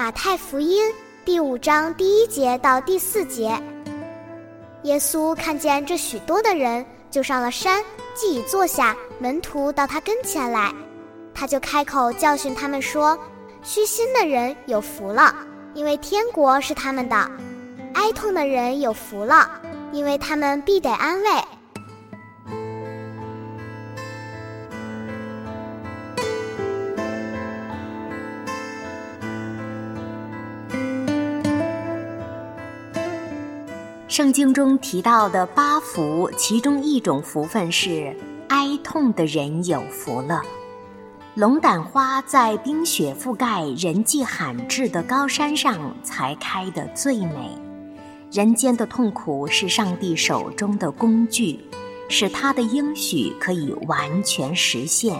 马太福音第五章第一节到第四节，耶稣看见这许多的人，就上了山，既已坐下，门徒到他跟前来，他就开口教训他们说：“虚心的人有福了，因为天国是他们的；哀痛的人有福了，因为他们必得安慰。”圣经中提到的八福，其中一种福分是哀痛的人有福了。龙胆花在冰雪覆盖、人迹罕至的高山上才开得最美。人间的痛苦是上帝手中的工具，使他的应许可以完全实现。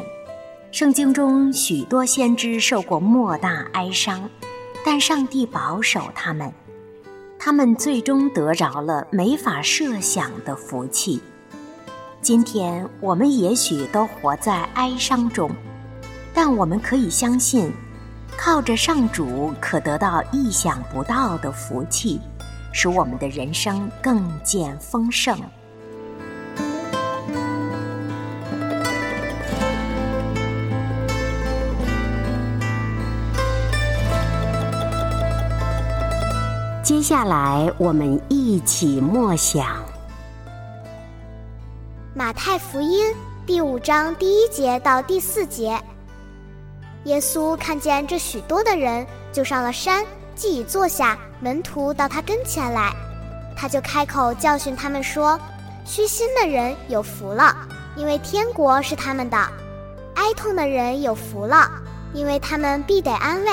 圣经中许多先知受过莫大哀伤，但上帝保守他们。他们最终得着了没法设想的福气。今天我们也许都活在哀伤中，但我们可以相信，靠着上主可得到意想不到的福气，使我们的人生更见丰盛。接下来，我们一起默想《马太福音》第五章第一节到第四节。耶稣看见这许多的人，就上了山，既已坐下，门徒到他跟前来，他就开口教训他们说：“虚心的人有福了，因为天国是他们的；哀痛的人有福了，因为他们必得安慰。”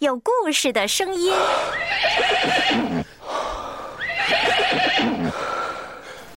有故事的声音。